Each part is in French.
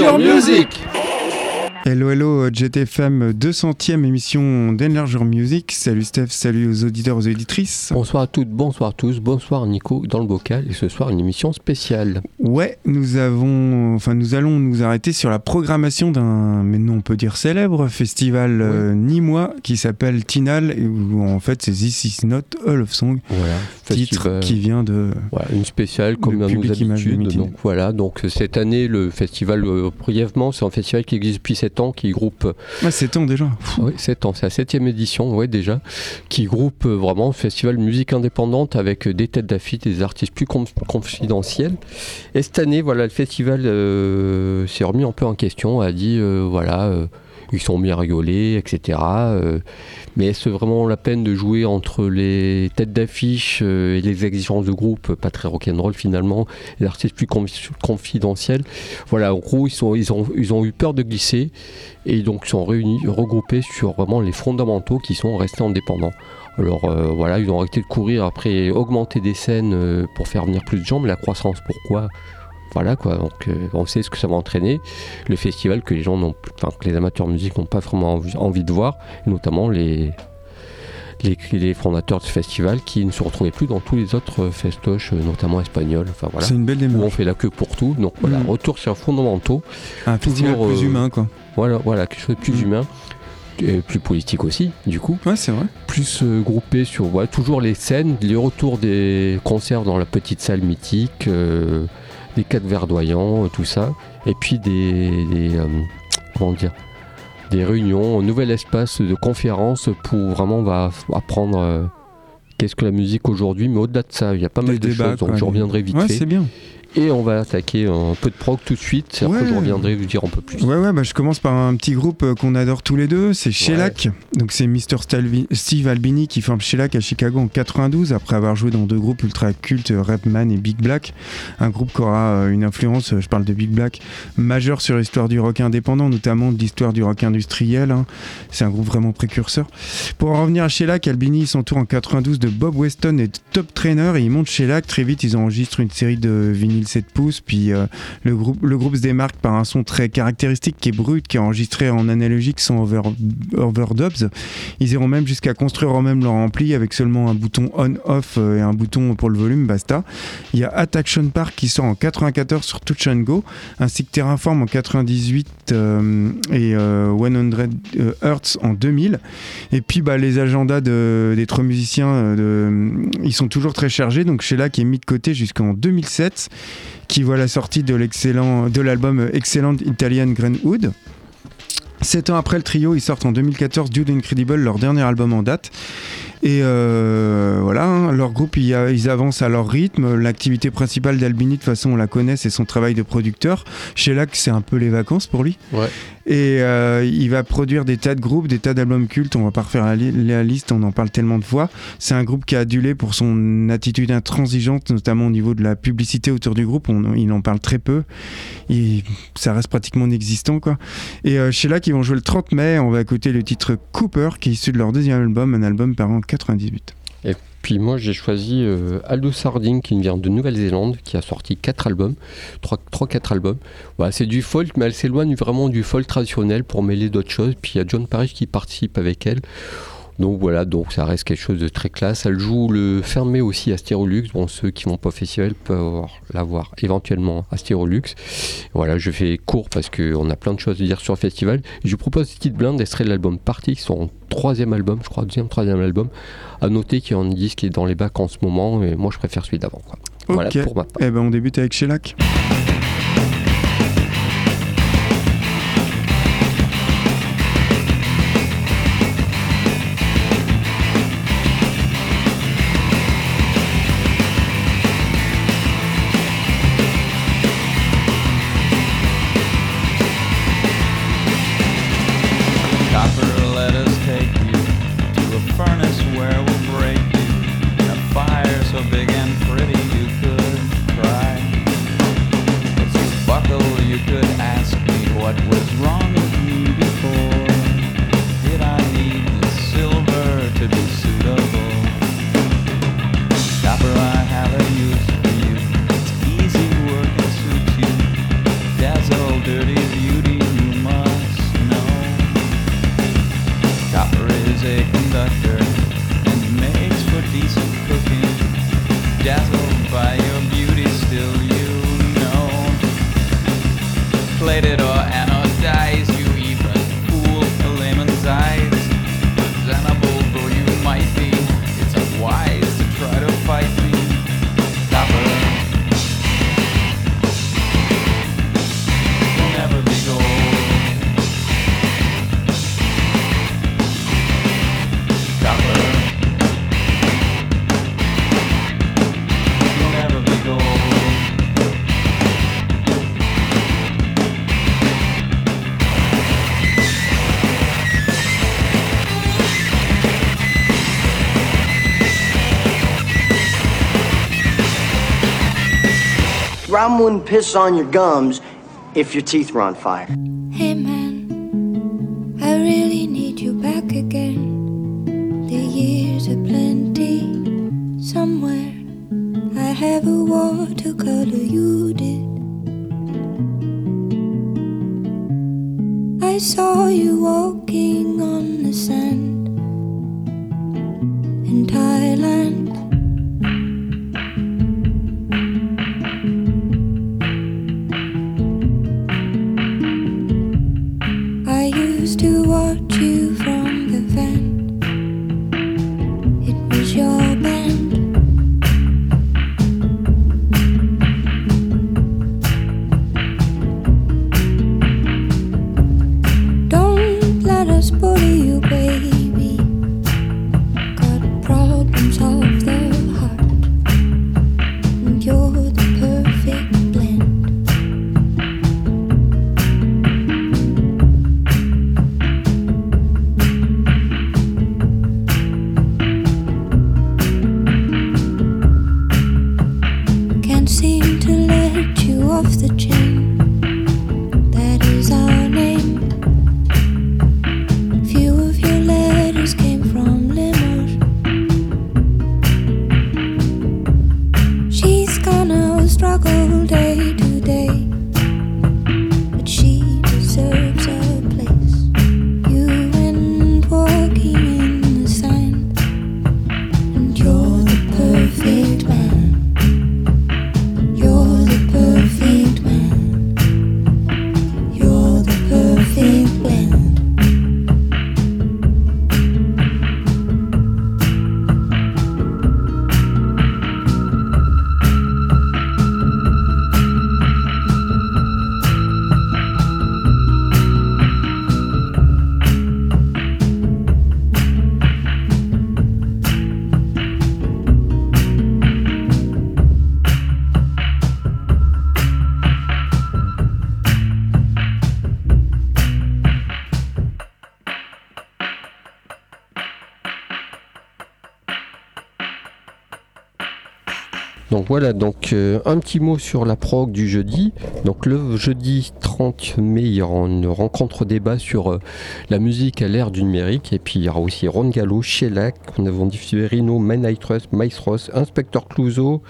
Enlargeur Music Hello, hello, GTFM 200e émission d'Enlargeur Music. Salut Steph, salut aux auditeurs, aux auditrices. Bonsoir à toutes, bonsoir à tous, bonsoir Nico dans le bocal et ce soir une émission spéciale. Ouais, nous avons, enfin nous allons nous arrêter sur la programmation d'un, mais non on peut dire célèbre festival euh, nîmois qui s'appelle Tinal, et où en fait c'est This Is Not a Love Song, Voilà, titre festival- qui vient de... Voilà, une spéciale comme à nos habitudes. Donc voilà, donc cette année le festival euh, brièvement, c'est un festival qui existe depuis 7 ans, qui groupe Ouais, c'est temps déjà. Oui, 7 ans, c'est la septième édition, ouais, déjà, qui groupe euh, vraiment festival musique indépendante avec euh, des têtes d'affiche, des artistes plus conf- confidentiels. Et cette année, voilà, le festival euh, s'est remis un peu en question, a dit, euh, voilà, euh, ils sont mis à rigoler, etc. euh, mais est-ce vraiment la peine de jouer entre les têtes d'affiche euh, et les exigences de groupe, pas très rock'n'roll finalement, les artistes plus confi- confidentiels? Voilà, en gros, ils, sont, ils, ont, ils eu peur de glisser et donc sont réunis, regroupés sur vraiment les fondamentaux qui sont restés indépendants. Alors euh, voilà, ils ont arrêté de courir après augmenter des scènes pour faire venir plus de gens, mais la croissance, pourquoi? Voilà quoi, donc euh, on sait ce que ça va entraîner. Le festival que les gens n'ont, enfin que les amateurs de musique n'ont pas vraiment envie, de voir, et notamment les, les, les fondateurs de ce festival qui ne se retrouvaient plus dans tous les autres festoches, euh, notamment espagnols. Enfin voilà. C'est une belle Où on démarche. fait la queue pour tout. Donc voilà, Mm. retour sur fondamentaux. Un festival plus euh, humain quoi. Voilà, voilà, quelque chose de plus Mm. humain, et plus politique aussi, du coup. Ouais, c'est vrai. Plus euh, groupé sur voilà, toujours les scènes, les retours des concerts dans la petite salle mythique, euh, des cadres verdoyants, euh, tout ça. Et puis des, des, euh, comment dire, des réunions, un nouvel espace de conférence pour vraiment va apprendre euh, qu'est-ce que la musique aujourd'hui, mais au-delà de ça, il y a pas mal de débats, choses, donc je reviendrai vite Ouais, fait. c'est bien. Et on va attaquer un peu de prog tout de suite, après Ouais. je reviendrai vous dire un peu plus. Ouais, ouais, bah, je commence par un petit groupe euh, qu'on adore tous les deux, c'est Shellac. Donc c'est Mr. Steve Albini qui forme Shellac à Chicago en 92 après avoir joué dans deux groupes ultra cultes, euh, Rapman et Big Black. Un groupe qui aura euh, une influence, je parle de Big Black, majeure sur l'histoire du rock indépendant, notamment de l'histoire du rock industriel. hein. C'est un groupe vraiment précurseur. Pour en revenir à Shellac, Albini s'entoure en 92 de Bob Weston et de Top Trainer et ils montent Shellac. Très vite, ils enregistrent une série de vinyles 7 pouces, puis euh, le, groupe, se démarque par un son très caractéristique qui est brut, qui est enregistré en analogique sans over, overdubs. Ils iront même jusqu'à construire eux-mêmes leur ampli avec seulement un bouton on-off euh, et un bouton pour le volume, basta. Il y a Attraction Park qui sort en 94 sur Touch and Go, ainsi que Terraform en 98 euh, et euh, 100 euh, Hertz en 2000. Et puis bah, les agendas de- des trois musiciens, ils sont toujours très chargés, donc Sheila qui est mis de côté jusqu'en 2007 qui voit la sortie de l'excellent de l'album Excellent Italian Greenwood. Sept ans après le trio, ils sortent en 2014 Dude Incredible, leur dernier album en date. Et euh, voilà, hein, leur groupe, ils, avancent à leur rythme. L'activité principale d'Albini, de toute façon, on la connaît, c'est son travail de producteur. Chez Lac, c'est un peu les vacances pour lui. Et euh, il va produire des tas de groupes, des tas d'albums cultes. On va pas refaire la, li- la liste, on en parle tellement de fois. C'est un groupe qui a adulé pour son attitude intransigeante, notamment au niveau de la publicité autour du groupe. On- il en parle très peu. Il- ça reste pratiquement inexistant, quoi. Et euh, chez Lac, ils vont jouer le 30 mai. On va écouter le titre Cooper, qui est issu de leur deuxième album, un album paru en 98. Puis moi j'ai choisi euh, Aldo Sarding qui vient de Nouvelle-Zélande, qui a sorti 4 albums, 3-4 albums. C'est du folk, mais elle s'éloigne vraiment du folk traditionnel pour mêler d'autres choses. Puis il y a John Parrish qui participe avec elle. Donc voilà, donc ça reste quelque chose de très classe. Elle joue le fermé aussi à Stérolux. Bon, ceux qui vont pas au festival peuvent l'avoir éventuellement à Stérolux. Voilà, je fais court parce qu'on a plein de choses à dire sur le festival. Je vous propose Petite Blinde, extrait de l'album Party, qui sont troisième album, je crois, deuxième, troisième album. À noter qu'il y a un disque qui est dans les bacs en ce moment, et moi je préfère celui d'avant. Voilà Ok. pour ma part. Eh ben, on débute avec Shellac. Wouldn't piss on your gums if your teeth were on fire. Donc voilà, euh, un petit mot sur la prog du jeudi. Donc le jeudi 30 mai, il y aura une rencontre débat sur euh, la musique à l'ère du numérique. Et puis il y aura aussi Ron Gallo, Shellac, on avons diffusé Rhino, Man I Trust, Mice Ross, Inspector Clouseau,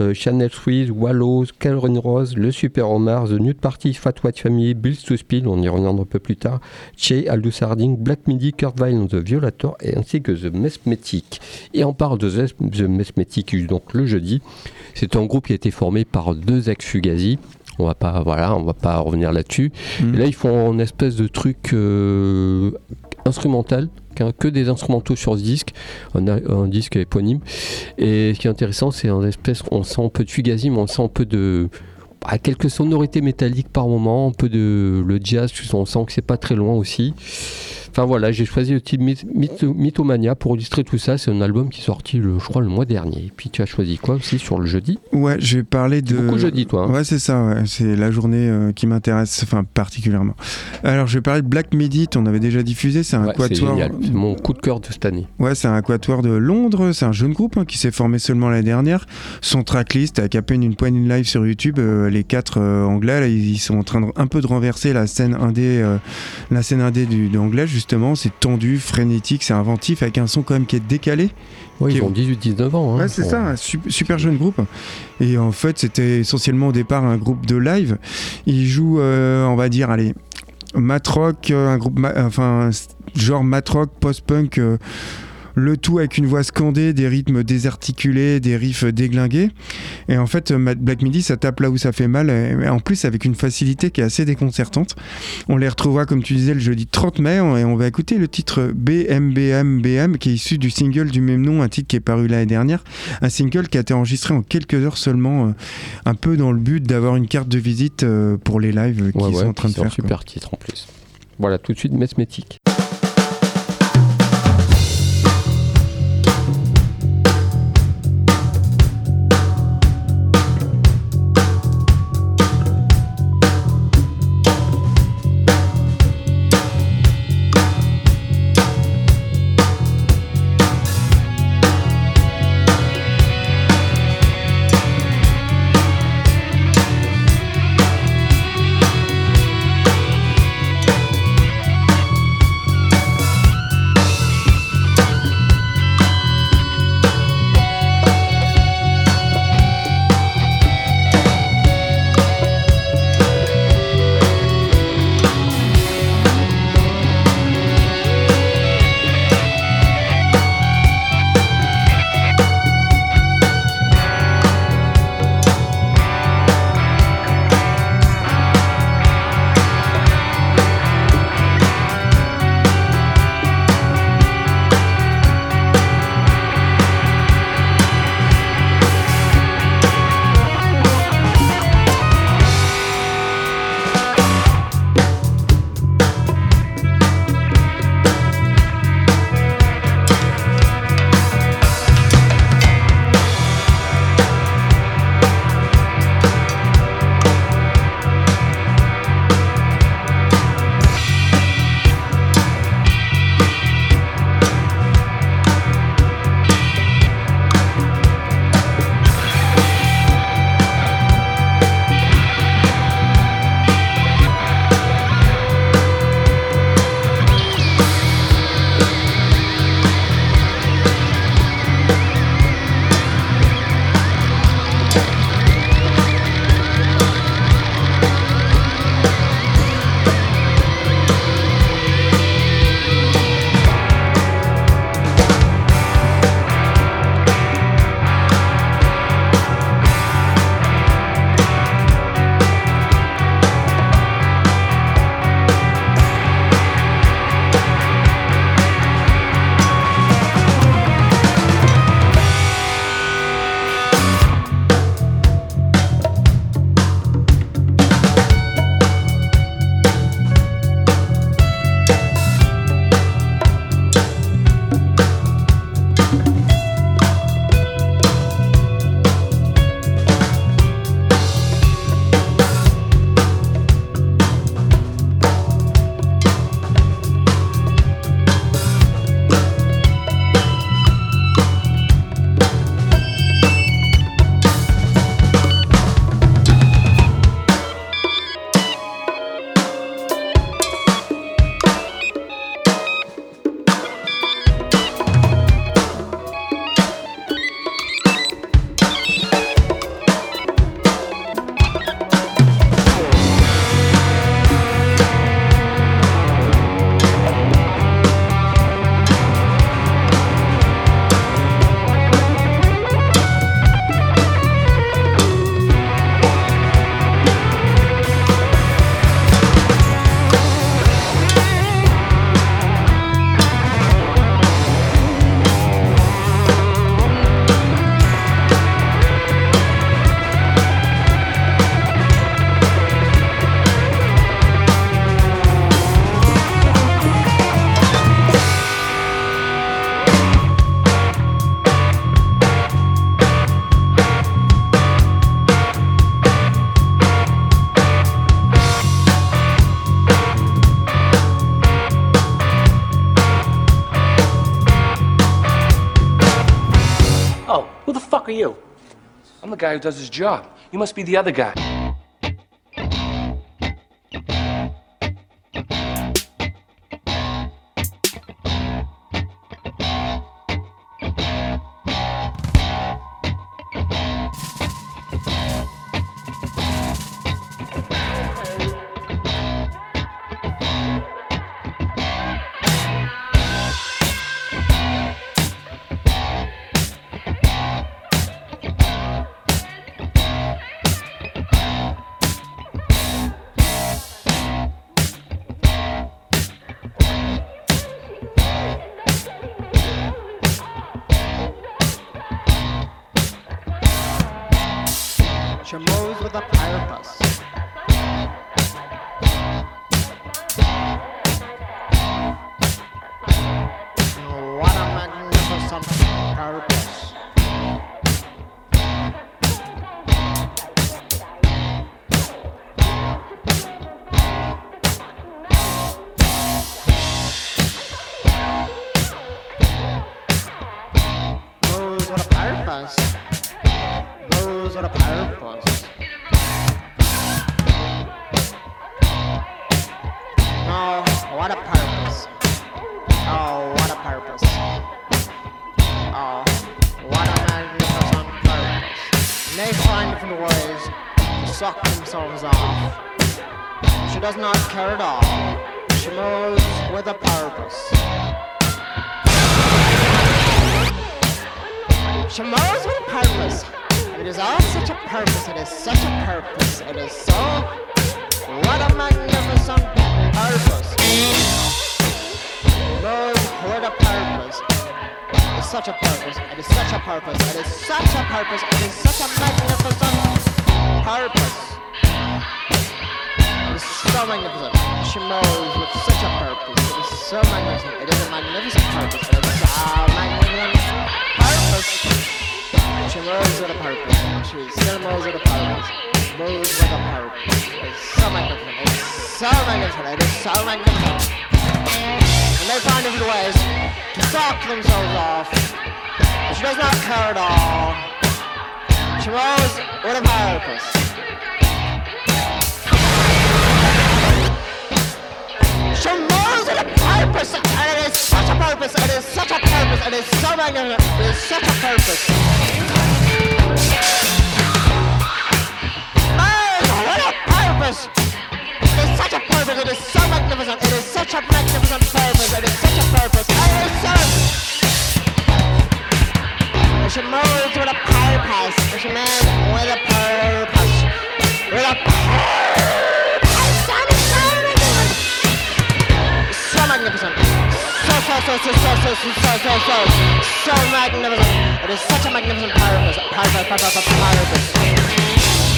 euh, Channel Swiss, Wallows, Calvin Rose, Le Super Omar, The Nude Party, Fat White Family, Bills to Spill, on y reviendra un peu plus tard, Che, Aldous Harding, Black Midi, Kurt Vile The Violator, et ainsi que The Mesmetic. Et on parle de The Mesmetic donc le jeudi. C'est un groupe qui a été formé par deux ex-Fugazi. On va pas, voilà, on va pas revenir là-dessus. Et là, ils font une espèce de truc euh, instrumental, que des instrumentaux sur ce disque, un, disque éponyme. Et ce qui est intéressant, c'est un espèce, on sent un peu de Fugazi, mais on sent un peu de bah, quelques sonorités métalliques par moment, un peu de le jazz, on sent que c'est pas très loin aussi. Enfin voilà, j'ai choisi le titre Myth- Myth- Mythomania pour illustrer tout ça. C'est un album qui est sorti, le, je crois, le mois dernier. Et puis tu as choisi quoi aussi sur le jeudi? Ouais, je vais parler de. Beaucoup jeudi, toi. hein. Ouais, c'est ça, ouais. c'est la journée euh, qui m'intéresse, enfin particulièrement. Alors, je vais parler de Black Medit, on avait déjà diffusé, c'est un Ouais, c'est quatuor. C'est mon coup de cœur de cette année. Ouais, c'est un quatuor de Londres, c'est un jeune groupe hein, qui s'est formé seulement l'année dernière. Son tracklist, avec à peine une poignée de live sur YouTube, euh, les quatre euh, anglais, là, ils sont en train de, un peu de renverser la scène indé, la scène indé du, de anglais justement. C'est tendu, frénétique, c'est inventif, avec un son quand même qui est décalé. Qui ils est- ont 18-19 ans. hein. Ouais, c'est ça, un su- super jeune groupe. Et en fait, c'était essentiellement au départ un groupe de live. Ils jouent, euh, on va dire, allez, mat rock, euh, un groupe, ma- enfin, genre mat rock, post-punk. euh, Le tout avec une voix scandée, des rythmes désarticulés, des riffs déglingués. Et en fait, Black Midi, ça tape là où ça fait mal. Et en plus, avec une facilité qui est assez déconcertante. On les retrouvera, comme tu disais, le jeudi 30 mai. Et on va écouter le titre BMBMBM, qui est issu du single du même nom, un titre qui est paru l'année dernière. Un single qui a été enregistré en quelques heures seulement, euh, un peu dans le but d'avoir une carte de visite euh, pour les lives euh, qu'ils Ouais, sont ouais, en train de un faire. quoi. super titre en plus. Voilà, tout de suite, Mesmétique. The guy who does his job. You must be the other guy. Suck off. She does not care at all. She moves with a purpose. She moves with a purpose. It is all such a purpose. It is such a purpose. It is so. What a magnificent purpose. Moves with a purpose. It is such a purpose. It is such a purpose. It is such a purpose. It is such a magnificent purpose. So magnificent. She moves with such a purpose. It is so magnificent. It is a magnificent purpose. It is a magnificent purpose. She moves with a purpose. She still moves with a purpose. Moves with a purpose. It is so magnificent. It is so magnificent. It is so magnificent. And they find different ways to suck themselves off. She does not care at all. She moves with a purpose. She with a purpose, and it is such a purpose, it is such a purpose, it is so magnificent, it is such a purpose. Moves with a purpose. It is such a purpose, it is so magnificent, it is such a magnificent purpose, it is such a purpose, and it is so... She moves with a purpose, she moves with a purpose, with a purpose, magnificent. So, so, so, so, so, so, so, so, so, so, so magnificent. It is such a magnificent purpose, purpose, purpose, purpose.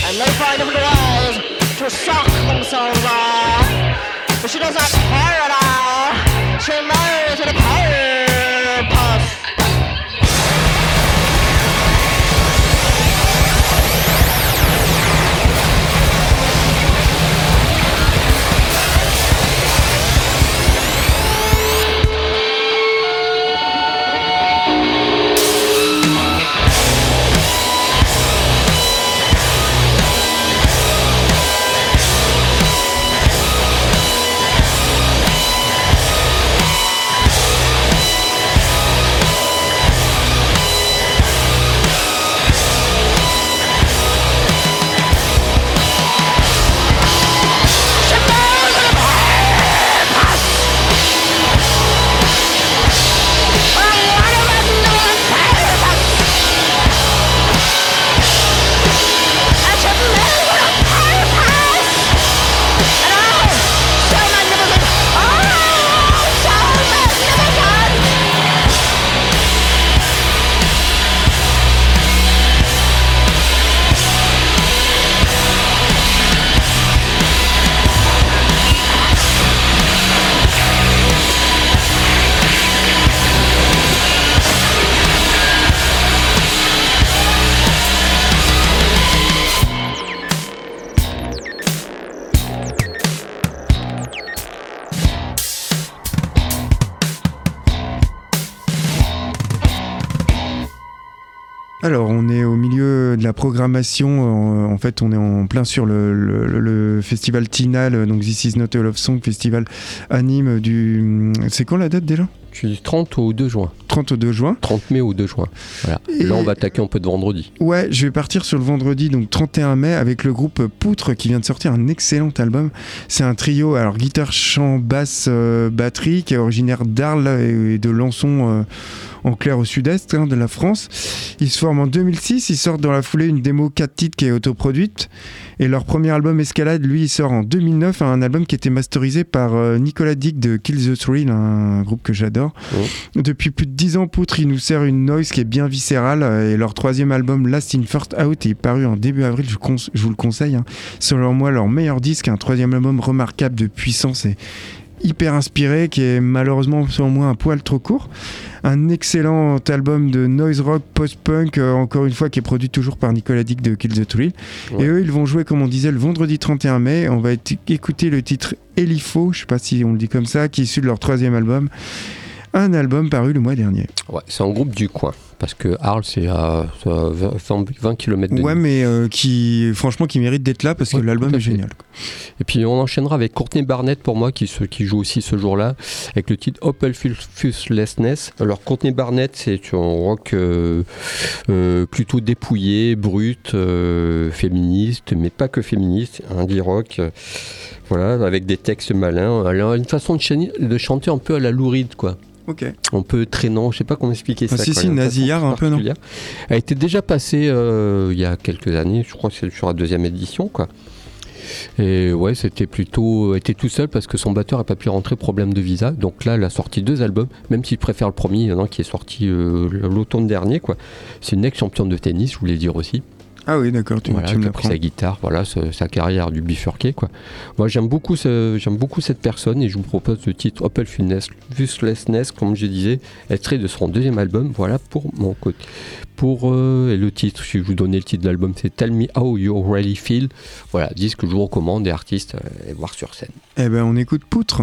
And they find different ways to shock themselves off. But she does not care at all. She moves with a purpose. Milieu de la programmation. En, en fait, on est en plein sur le, le- le festival Tinal, donc This Is Not a Love Song, festival anime du. C'est quand la date déjà? Du 30 au 2 juin. 30 au 2 juin. 30 mai au 2 juin. Voilà. Et- Là, on va attaquer un peu de vendredi. Ouais, je vais partir sur le vendredi, donc 31 mai, avec le groupe Poutre qui vient de sortir un excellent album. C'est un trio, alors guitare, chant, basse, euh, batterie, qui est originaire d'Arles et, et de Lançon euh, en clair au sud-est hein, de la France. Ils se forment en 2006, ils sortent dans la foulée une démo 4 titres qui est autoproduite. Et leur premier album Escalade, lui, il sort en 2009, un album qui était masterisé par euh, Nicolas Dick de Kill the Thrill, un groupe que j'adore. Depuis plus de 10 ans, Poutre, il nous sert une noise qui est bien viscérale. euh, Et leur troisième album, Last in First Out, est paru en début avril. Je vous le conseille. hein. Selon moi, leur meilleur disque, un troisième album remarquable de puissance et hyper inspiré, qui est malheureusement, selon moi, un poil trop court. Un excellent album de noise rock post-punk, euh, encore une fois, qui est produit toujours par Nicolas Dick de Kill the Thrill. Ouais. Et eux, ils vont jouer, comme on disait, le vendredi 31 mai. On va écouter le titre Elifo, je sais pas si on le dit comme ça, qui est issu de leur troisième album. Un album paru le mois dernier. Ouais, c'est un groupe du coin. Parce que Arles, c'est à, c'est à 20, 20 km de Ouais, mais euh, qui, franchement, qui mérite d'être là parce que l'album est génial. Et puis on enchaînera avec Courtney Barnett pour moi qui, se, qui joue aussi ce jour-là avec le titre Opel Fuselessness. Alors Courtney Barnett c'est un rock euh, euh, plutôt dépouillé, brut, féministe, mais pas que féministe, indie rock. voilà, avec des textes malins. Une façon de, chanter un peu à la louride quoi. Ok. Un peu traînant, je sais pas comment expliquer Ah, ça. si, quoi. si, Il Elle était déjà passée euh, il y a quelques années, je crois que c'est sur la deuxième édition quoi. Et ouais, c'était plutôt. Était tout seul parce que son batteur n'a pas pu rentrer, problème de visa. Donc là, elle a sorti deux albums, même s'il préfère le premier, il y en a un qui est sorti euh, l'automne dernier. quoi. C'est une ex-championne de tennis, je voulais dire aussi. Ah oui, d'accord, tu, Voilà, tu me pris sa guitare, voilà, sa carrière du bifurqué. Quoi. Moi, j'aime beaucoup, ce- j'aime beaucoup cette personne et je vous propose le titre Opel Fuselessness, comme je disais, extrait de son deuxième album. Voilà pour mon côté. Pour euh, et le titre, si je vous donnais le titre de l'album, c'est Tell Me How You Really Feel. Voilà, disque que je vous recommande des artistes euh, et voir sur scène. Eh ben, on écoute Poutre.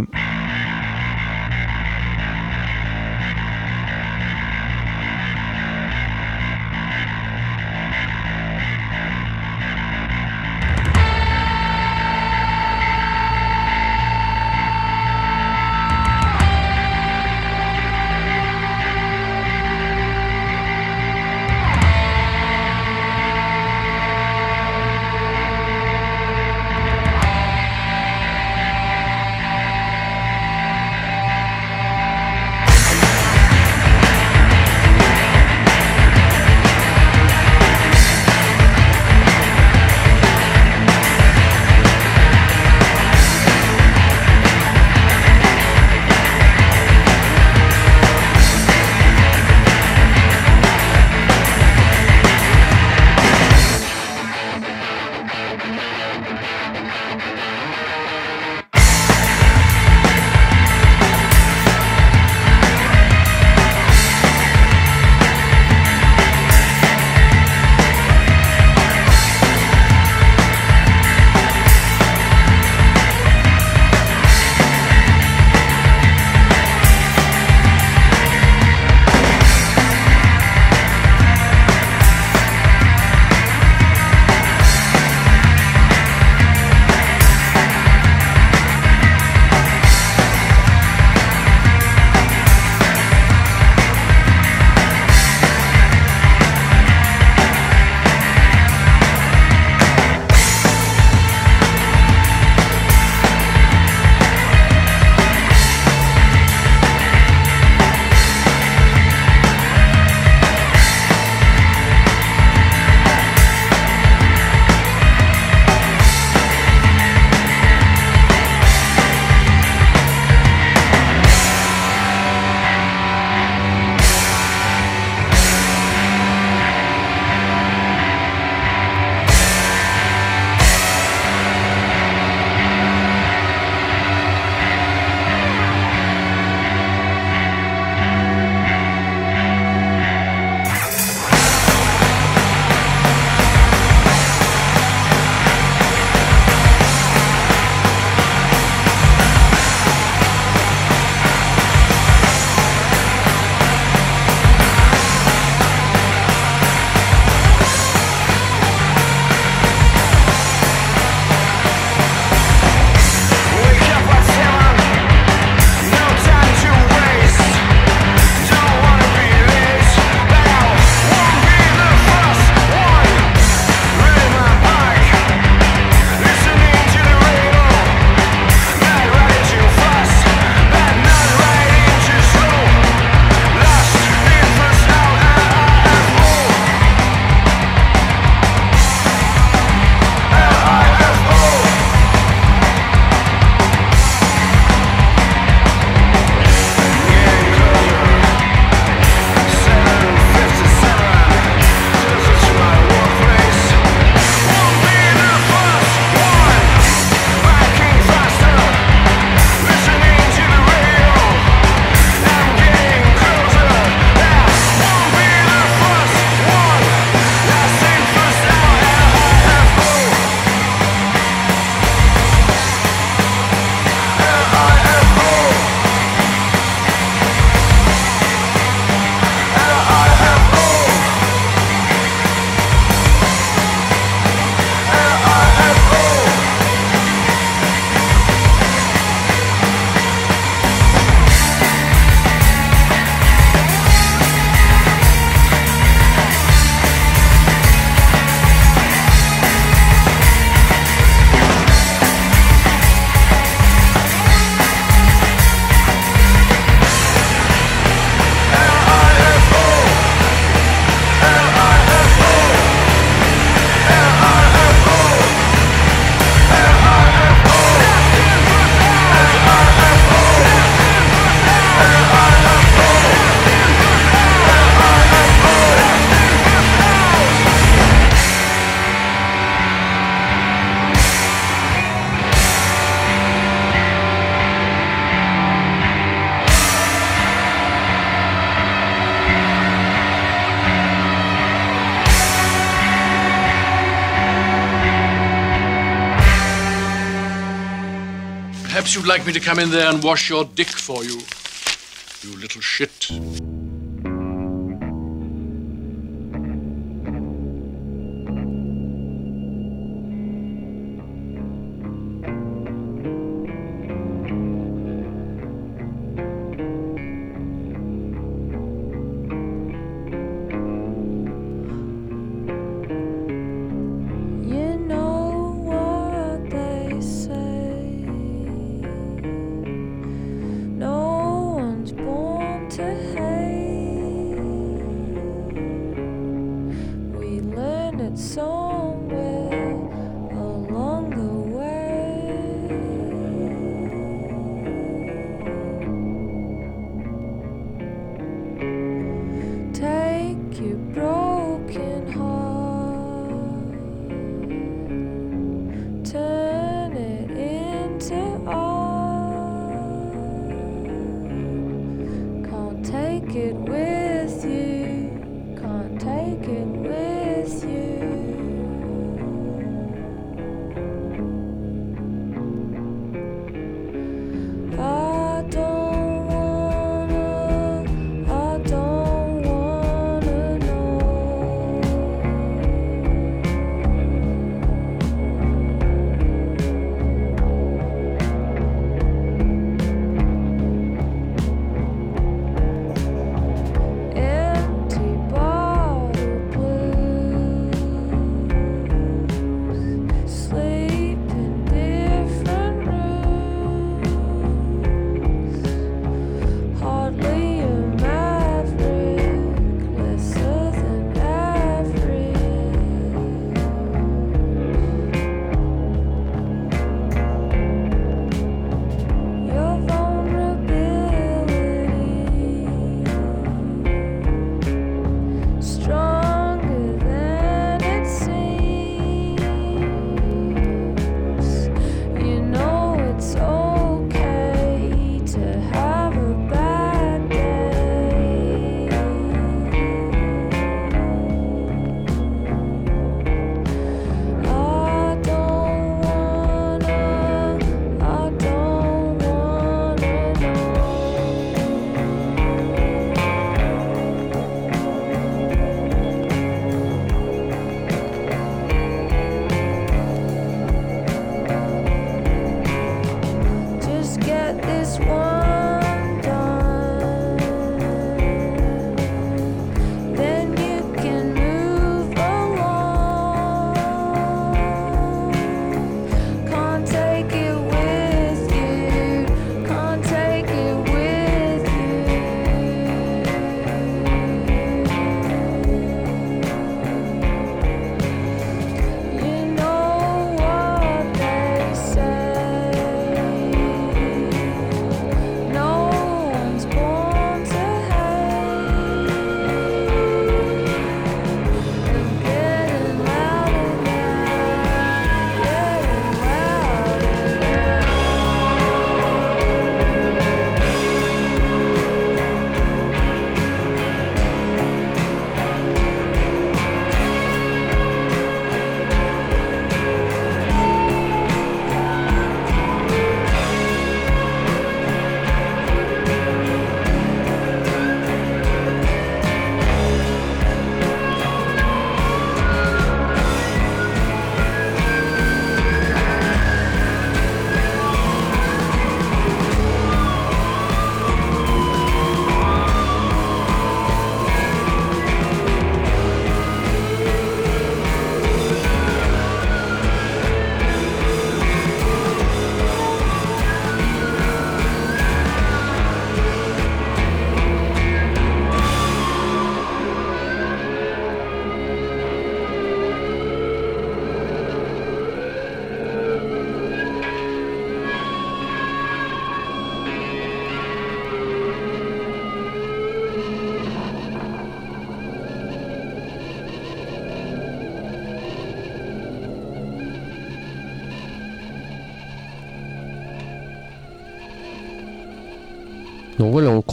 like me to come in there and wash your dick for you? You little shit.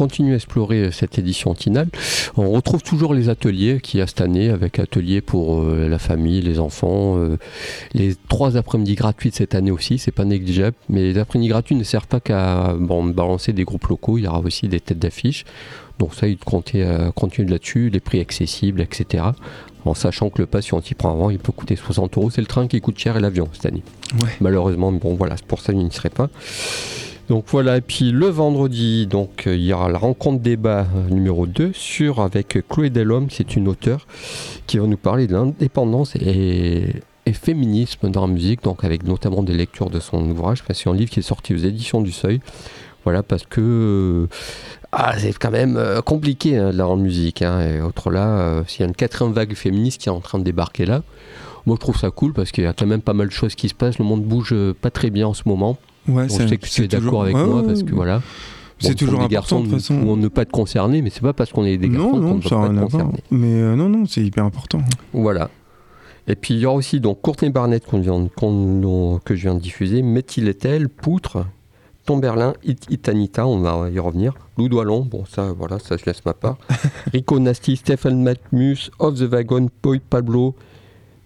Continue à explorer euh, cette édition Tinal. On retrouve toujours les ateliers qu'il y a cette année, avec ateliers pour euh, la famille, les enfants. euh, les trois après-midi gratuites cette année aussi, c'est pas négligeable. Mais les après-midi gratuits ne servent pas qu'à bon, balancer des groupes locaux, il y aura aussi des têtes d'affiche. Donc ça, il comptait continuer là-dessus, les prix accessibles, etc. En sachant que le pass, si on s'y prend avant, il peut coûter 60 euros. C'est le train qui coûte cher et l'avion cette année. Ouais. Malheureusement, bon voilà, pour ça qu'il n'y serait pas. Donc voilà, et puis le vendredi, donc euh, il y aura la rencontre débat numéro 2 sur avec Chloé Delhomme, c'est une auteure qui va nous parler de l'indépendance et, féminisme dans la musique, donc avec notamment des lectures de son ouvrage, c'est un livre qui est sorti aux éditions du Seuil. Voilà, parce que euh, ah, c'est quand même euh, compliqué hein, là en musique. hein, et autre là, s'il y a une quatrième vague féministe qui est en train de débarquer là, moi je trouve ça cool parce qu'il y a quand même pas mal de choses qui se passent. Le monde bouge pas très bien en ce moment. Ouais, je sais que tu es d'accord avec ouais, moi parce que voilà. C'est toujours des important, garçons, de façon. on ne pas être concernés, mais c'est pas parce qu'on est des garçons Non, qu'on ne peut pas être concerné. Mais euh, non, non, c'est hyper important. Voilà. Et puis il y aura aussi donc Courtney Barnett vient, que je viens de diffuser, Metty Lettel, Poutre, Tomberlin, It- Itanita, on va y revenir, Lou Doilon, bon ça voilà, ça je laisse ma part, Rico Nasty, Stephen Matmus, Off the Wagon, Boy Pablo,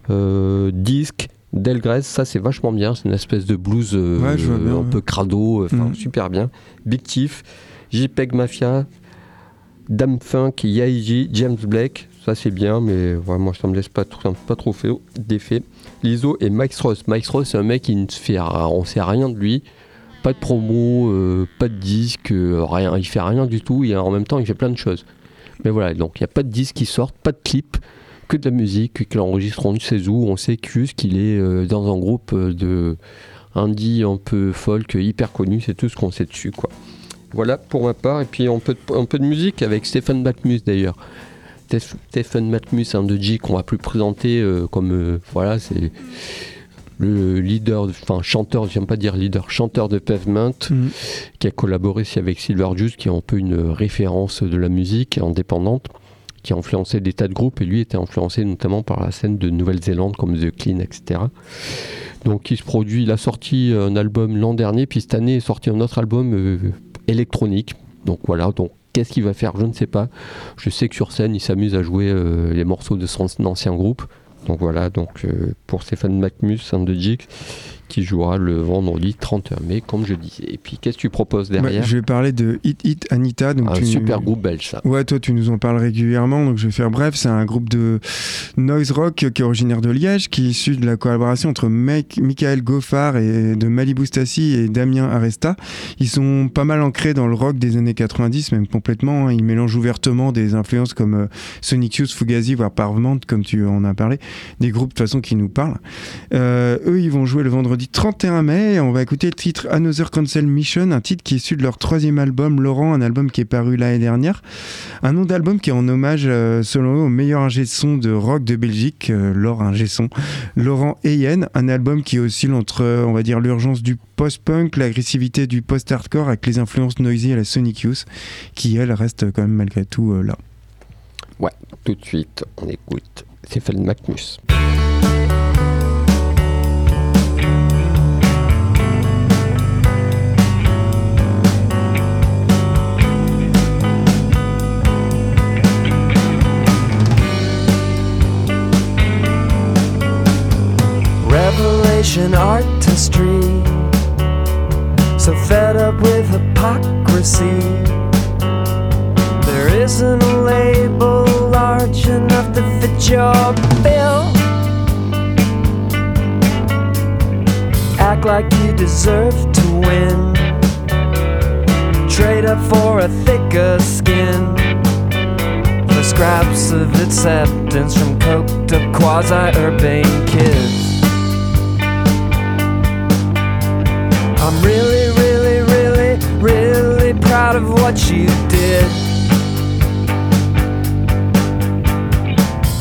euh, Disc, Delgrès, ça c'est vachement bien, c'est une espèce de blues euh, Ouais, je vois bien, un ouais. peu crado, enfin Mhm. super bien, Big Tiff, JPEG Mafia, Dame Funk, Yaiji, James Blake, ça c'est bien, mais vraiment ça me laisse pas trop, pas trop fait d'effet. Liso et Max Ross. Max Ross, c'est un mec qui ne fait, on sait rien de lui, pas de promo, euh, pas de disque, euh, rien, il fait rien du tout, et en même temps il fait plein de choses. Mais voilà, donc il n'y a pas de disque qui sortent, pas de clip, que de la musique, qu'il enregistre on ne sait où, on sait juste qu'il est euh, dans un groupe euh, de indie un peu folk, hyper connu, c'est tout ce qu'on sait dessus quoi. Voilà pour ma part, et puis un peu de, un peu de musique avec Stephen Matmus d'ailleurs. Steph- Stephen Matmus, un de G qu'on va plus présenter euh, comme euh, voilà, c'est le leader, enfin chanteur, j'aime pas dire leader, chanteur de Pavement, Mhm. qui a collaboré aussi avec Silver Juice, qui est un peu une référence de la musique indépendante, qui a influencé des tas de groupes, et lui était influencé notamment par la scène de Nouvelle-Zélande comme The Clean, etc. Donc il se produit, il a sorti un album l'an dernier, puis cette année est sorti un autre album euh, électronique. Donc voilà, donc qu'est-ce qu'il va faire Je ne sais pas. Je sais que sur scène, il s'amuse à jouer euh, les morceaux de son ancien groupe. Donc voilà, donc euh, pour Stéphane Macmus, un de qui jouera le vendredi 31 mai, comme je disais. Et puis qu'est-ce que tu proposes Bah, derrière je vais parler de Hit Hit Anita. Donc Un tu- super groupe belge, ça. Ouais, toi, tu nous en parles régulièrement, donc je vais faire bref. C'est un groupe de noise rock qui est originaire de Liège, qui est issu de la collaboration entre Mike, Michael Goffard et de Malibu Stassi et Damien Aresta. Ils sont pas mal ancrés dans le rock des années 90, même complètement. hein. Ils mélangent ouvertement des influences comme euh, Sonic Youth, Fugazi, voire Parvement, comme tu en as parlé, des groupes de toute façon qui nous parlent. Euh, eux, ils vont jouer le vendredi 31 mai. On va écouter le titre Another Cancel Mission, un titre qui est issu de leur troisième album, Laurent, un album qui est paru l'année dernière. Un nom d'album qui est en hommage, euh, selon eux, au meilleur ingé de son de rock de Belgique, euh, Laure ingé son, Laurent Eyen. Un album qui oscille entre, euh, on va dire, l'urgence du post-punk, l'agressivité du post-hardcore avec les influences noisy à la Sonic Youth, qui, elle, reste quand même malgré tout là. Tout de suite, on écoute Stéphane Macmus. Revelation artistry. So fed up with hypocrisy. There isn't a label large enough to fit your bill. Act like you deserve to win. Trade up for a thicker skin. For scraps of acceptance from coked up quasi urbane kids. I'm really, really, really, really proud of what you did.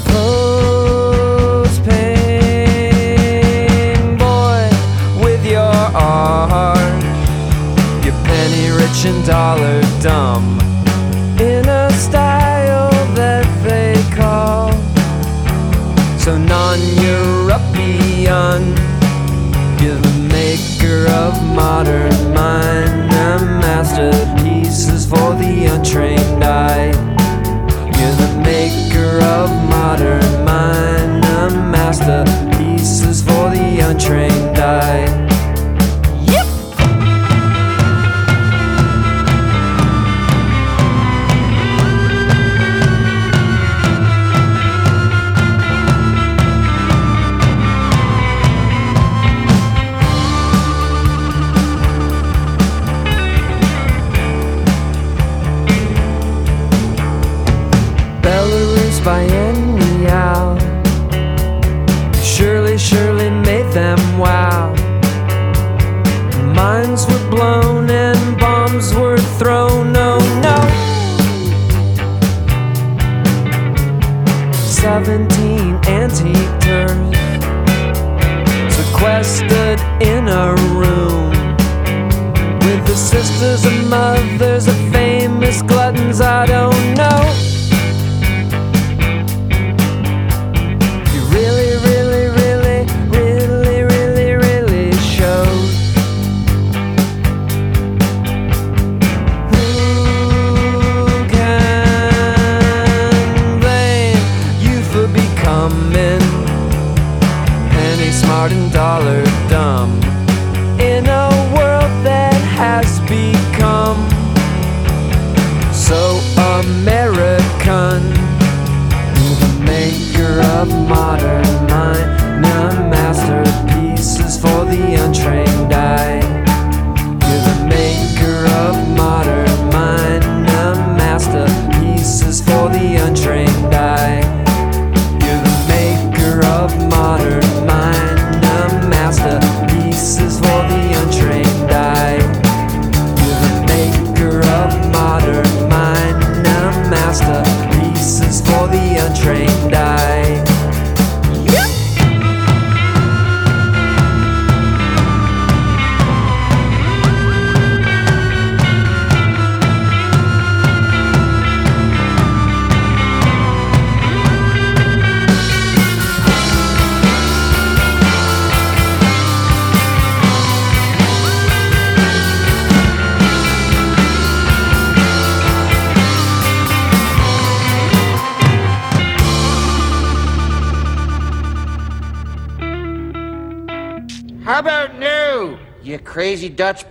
Post pain, boy, with your art. You're penny rich and dollar dumb. In a style that they call so non European modern mind A masterpiece for the untrained eye. You're the maker of modern mind A masterpiece for the untrained sisters and mothers of famous gluttons. I don't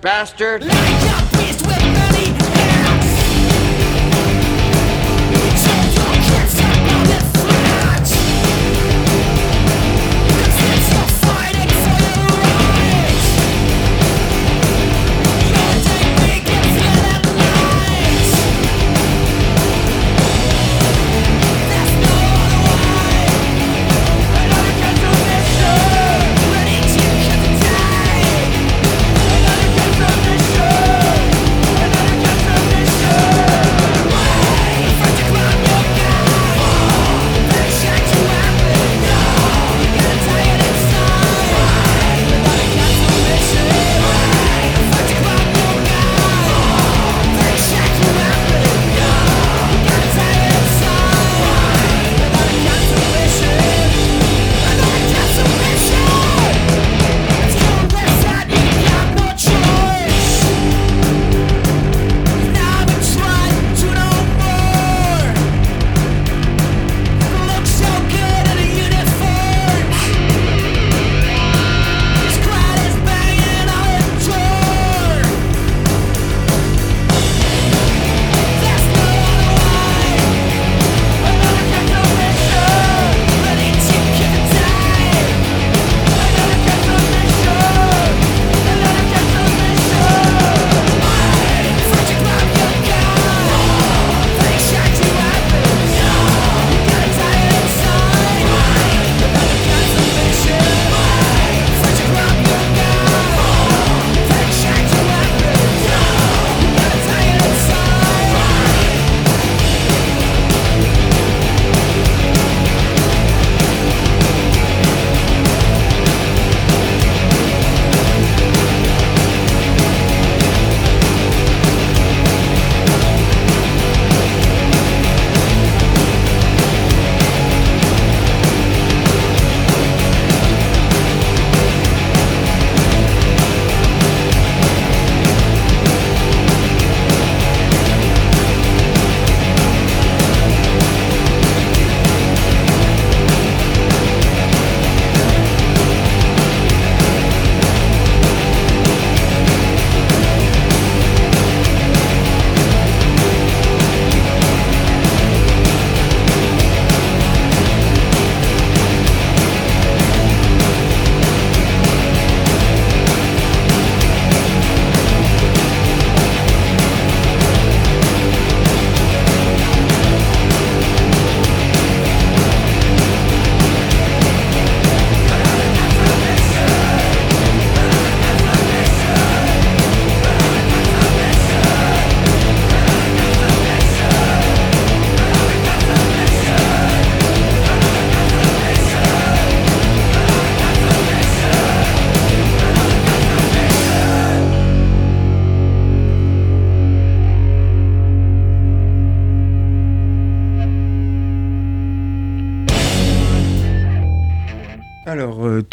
bastard?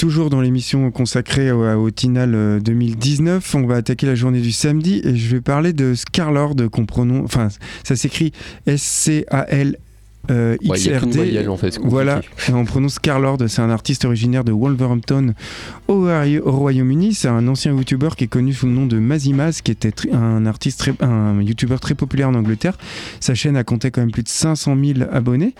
Toujours dans l'émission consacrée au, au Tinal euh, 2019, on va attaquer la journée du samedi et je vais parler de Scarlord qu'on prononce, enfin ça s'écrit S-C-A-L. Euh, Ouais, voyelle, en fait, voilà, on prononce Scarlord, c'est un artiste originaire de Wolverhampton au, au Royaume-Uni. C'est un ancien YouTuber qui est connu sous le nom de Mazimaz, qui était un artiste, très, un YouTuber très populaire en Angleterre. Sa chaîne a compté quand même plus de 500 000 abonnés.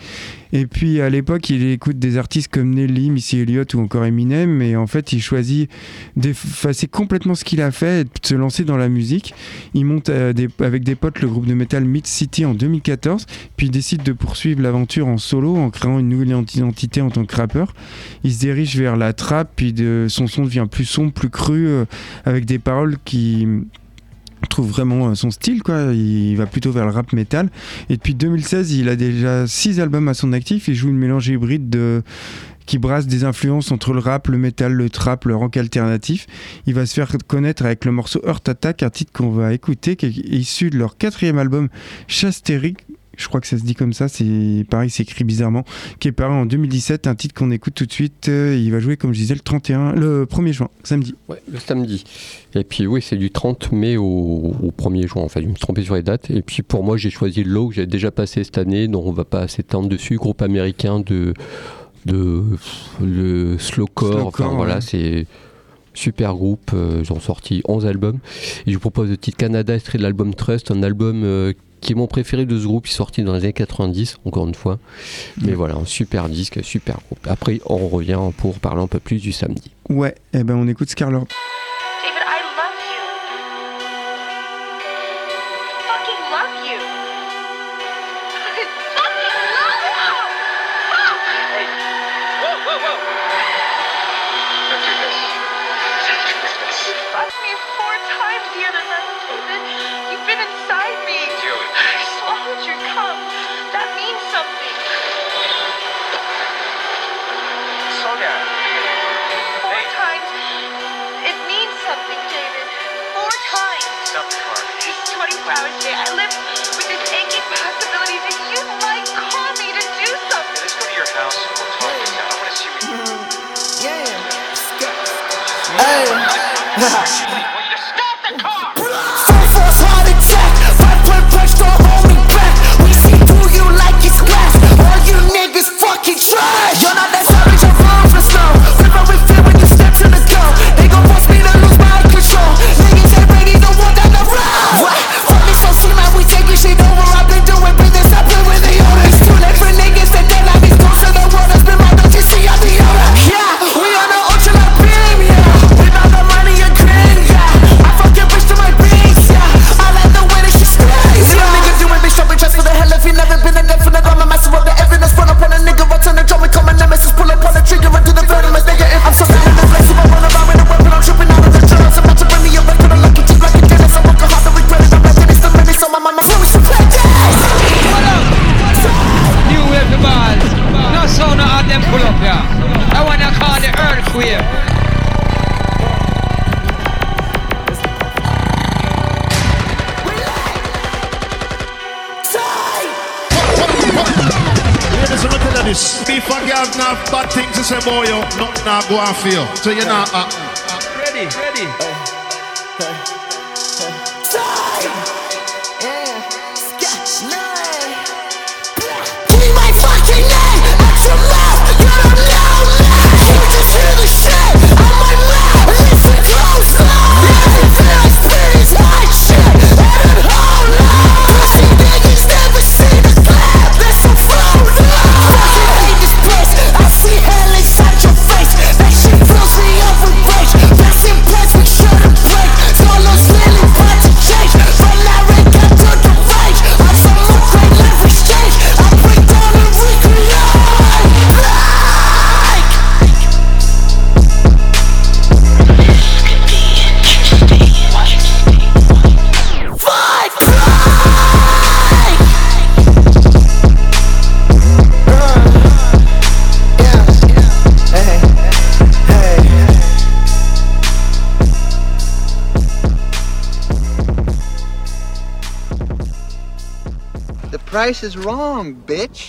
Et puis à l'époque, il écoute des artistes comme Nelly, Missy Elliott ou encore Eminem. Et en fait, il choisit d'effacer complètement ce qu'il a fait et de se lancer dans la musique. Il monte euh, avec des potes le groupe de métal Mid City en 2014. Puis il décide de poursuivre l'aventure en solo en créant une nouvelle identité en tant que rappeur. Il se dirige vers la trap, puis de, son son devient plus sombre, plus cru, euh, avec des paroles qui trouve vraiment euh, son style quoi il va plutôt vers le rap metal et depuis 2016 il a déjà six albums à son actif il joue une mélange hybride de qui brasse des influences entre le rap, le metal, le trap, le rock alternatif. Il va se faire connaître avec le morceau Heart Attack, un titre qu'on va écouter, qui est issu de leur quatrième album Chastérique. Je crois que ça se dit comme ça, c'est pareil, c'est écrit bizarrement, qui est paru en 2017, un titre qu'on écoute tout de suite. Euh, Il va jouer, comme je disais, le 31, le 1er juin, samedi. Ouais, le samedi. Et puis oui, c'est du 30 mai au, au 1er juin. Enfin, je me suis trompé sur les dates. Et puis pour moi, j'ai choisi Low que j'ai déjà passé cette année, donc on va pas s'étendre dessus. Groupe américain de de le slowcore. Enfin voilà, ouais. c'est super groupe. euh, Ils ont sorti 11 albums. Et je vous propose le titre Canada, extrait de l'album Trust, un album euh, qui est mon préféré de ce groupe, qui est sorti dans les années 90, encore une fois. Mais voilà, un super disque, super groupe. Après, on revient pour parler un peu plus du samedi. Ouais, et ben on écoute Scarlord. Hey. Girl not have bad things to say about you, nothing not go on for you. So you're not. Uh, Ready, ready. Price is wrong, bitch.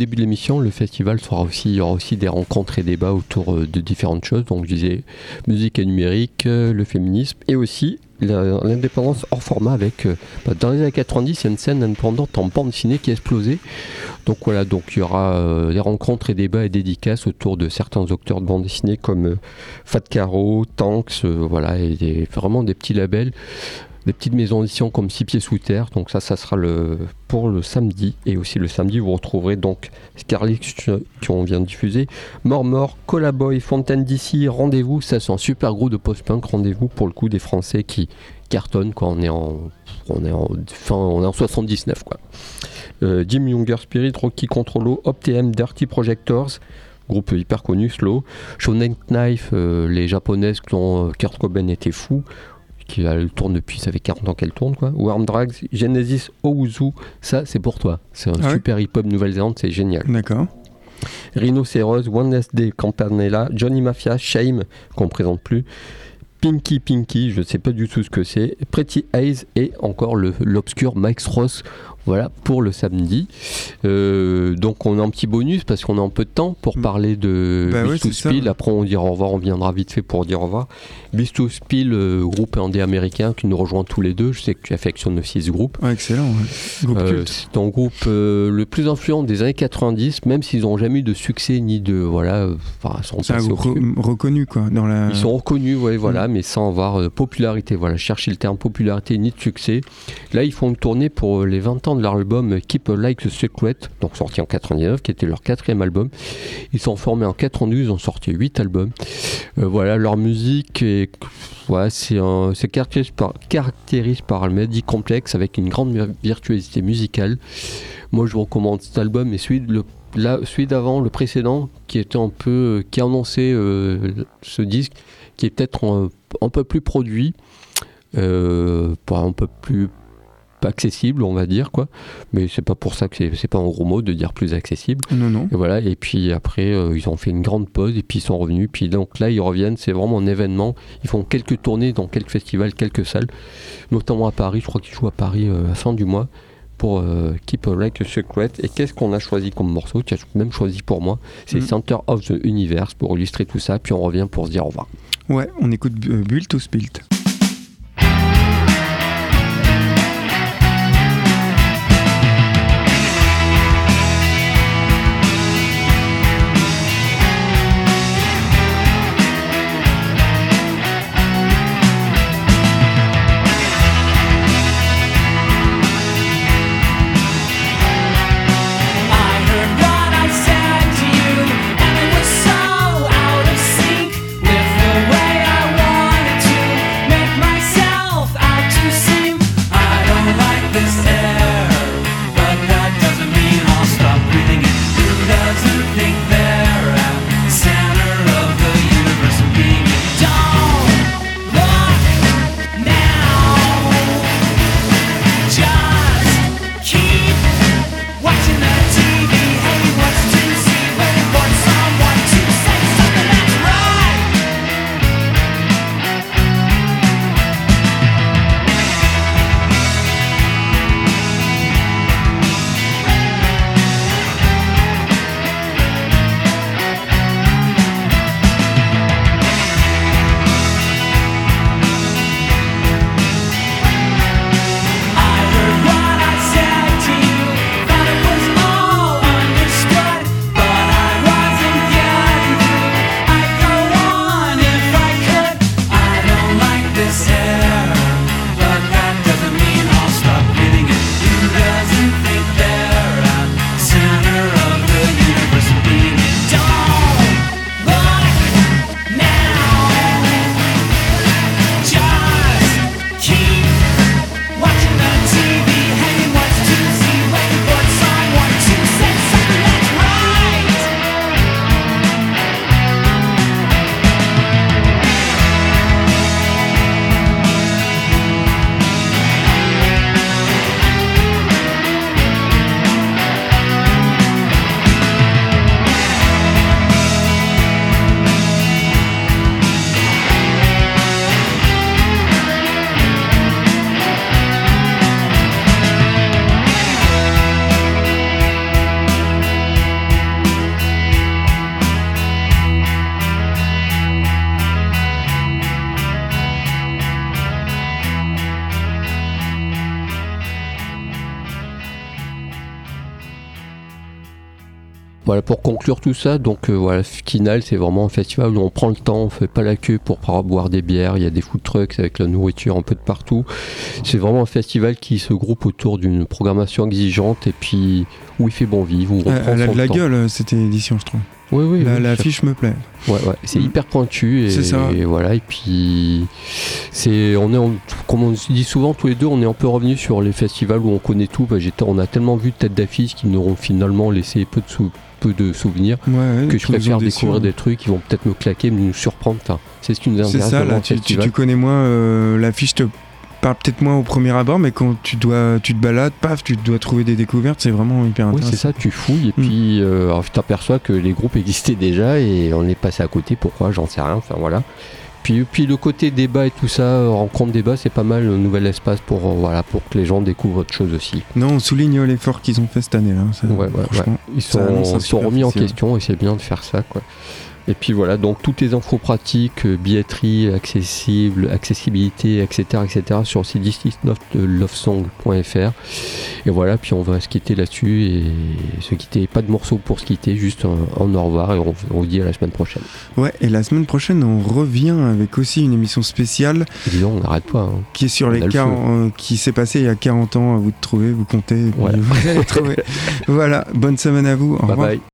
Début de l'émission, le festival sera aussi, il y aura aussi des rencontres et débats autour euh, de différentes choses. Donc je disais musique et numérique, euh, le féminisme et aussi l'indépendance hors format avec euh, bah, dans les années 90 il y a une scène indépendante en bande dessinée qui a explosé donc voilà donc il y aura des rencontres et débats et dédicaces autour de certains auteurs de bande dessinée comme euh, Fat Caro, Tanks voilà et vraiment des petits labels des petites maisons d'édition comme Six Pieds Sous Terre. Donc ça, ça sera le, pour le samedi. Et aussi le samedi, vous retrouverez donc Scarlet qu'on vient de diffuser, Mormor, Collaboy, Fontaine d'ici, Rendez-vous. Ça, c'est un super groupe de post-punk. Rendez-vous pour le coup des Français qui cartonnent quand on est en, on fin, on est en 79 quoi. Euh, Jim Younger Spirit, Rocky Controllo, OpTM, Dirty Projectors, groupe hyper connu, Slow, Shonen Knife, euh, les japonaises dont euh, Kurt Cobain était fou, qui elle tourne depuis, ça fait 40 ans qu'elle tourne quoi. Worm Drags, Genesis Owuzu, ça c'est pour toi. C'est un Ah ouais super hip-hop Nouvelle-Zélande, c'est génial. D'accord. Rhinocéros, One Day, Campanella, Johnny Mafia, Shame, qu'on ne présente plus, Pinky Pinky, je ne sais pas du tout ce que c'est, Pretty Eyes et encore l'obscur Max Ross. Voilà pour le samedi. Euh, donc on a un petit bonus parce qu'on a un peu de temps pour parler de Bah ouais, Beast to ça. Spill. Après on dira au revoir, on viendra vite fait pour dire au revoir. Beast to Spill, euh, groupe indé américain qui nous rejoint tous les deux. Je sais que tu affectionnes aussi ce groupe. Ouais, excellent. ouais. Groupe Euh, c'est un groupe le plus influent des années 90, même s'ils n'ont jamais eu de succès ni de voilà, enfin, ils sont C'est un groupe re- reconnu, quoi. Dans la... ils sont reconnus, ouais, voilà, Mm. mais sans avoir popularité. Voilà, chercher le terme popularité ni de succès. Là, ils font une tournée pour les 20 ans de leur album Keep a Like the Secret, donc sorti en 99, qui était leur quatrième album. Ils sont formés en 92, ils ont sorti 8 albums. Euh, voilà, leur musique est, c'est caractérisé par, caractérise par complexe avec une grande vir- virtuosité musicale. Moi, je vous recommande cet album et celui de le là, celui d'avant, le précédent, qui était un peu, euh, qui annonçait euh, ce disque, qui est peut-être un, peu plus produit, un peu plus accessible, on va dire quoi. Mais c'est pas pour ça que c'est- pas un gros mot de dire plus accessible. Non, non. Et voilà. Et puis après, euh, ils ont fait une grande pause et puis ils sont revenus. Puis donc là, ils reviennent. C'est vraiment un événement. Ils font quelques tournées dans quelques festivals, quelques salles, notamment à Paris. Je crois qu'ils jouent à Paris euh, à la fin du mois pour euh, Keep a Like a Secret. Et qu'est-ce qu'on a choisi comme morceau? Tu as même choisi pour moi. C'est Mhm. Center of the Universe pour illustrer tout ça. Puis on revient pour se dire au revoir. Ouais, on écoute Built to Spilt? Voilà, pour conclure tout ça, donc euh, voilà, Kinal, c'est vraiment un festival où on prend le temps, on fait pas la queue pour pouvoir boire des bières, il y a des food trucks avec la nourriture un peu de partout. C'est vraiment un festival qui se groupe autour d'une programmation exigeante et puis où il fait bon vivre, où on Elle, prend elle a de la temps. gueule, euh, cette édition, je trouve. Oui, oui, La- oui, L'affiche me plaît. Ouais, ouais, c'est hyper pointu et, C'est ça. et voilà et puis c'est on est en- comme on se dit souvent tous les deux on est un peu revenu sur les festivals où on connaît tout bah, on a tellement vu de têtes d'affiches qui nous auront finalement laissé peu de sou- peu de souvenirs Ouais, que je préfère découvrir des trucs qui vont peut-être me claquer nous surprendre enfin, c'est ce qui nous C'est intéresse ça, là, tu, tu- festival. tu connais moins euh, l'affiche te parle peut-être moins au premier abord, mais quand tu dois, tu te balades, paf, tu dois trouver des découvertes, c'est vraiment hyper Oui, intéressant. c'est ça, tu fouilles et Mm. puis euh, tu t'aperçois que les groupes existaient déjà et on est passé à côté. Pourquoi J'en sais rien. Enfin voilà. Puis, puis le côté débat et tout ça, euh, rencontre débat, c'est pas mal, un nouvel espace pour, euh, voilà, pour que les gens découvrent autre chose aussi. Non, on souligne l'effort qu'ils ont fait cette année là. ça- Ouais, ouais, ouais. franchement, Ils sont, sont remis en question et c'est bien de faire ça. Quoi. Et puis voilà, donc toutes les infos pratiques, euh, billetterie, accessible, accessibilité, etc., etc., sur le site 169 de lovesong.fr. Et voilà, puis on va se quitter là-dessus et se quitter, pas de morceaux pour se quitter, juste un, un au revoir et on, on vous dit à la semaine prochaine. Ouais, et la semaine prochaine, on revient avec aussi une émission spéciale disons, on n'arrête pas. hein. qui est sur On les a le 40 feu. euh, qui s'est passé il y a 40 ans. À vous de trouver, vous comptez, Voilà. vous allez trouver. voilà, bonne semaine à vous. Au Bye revoir. bye.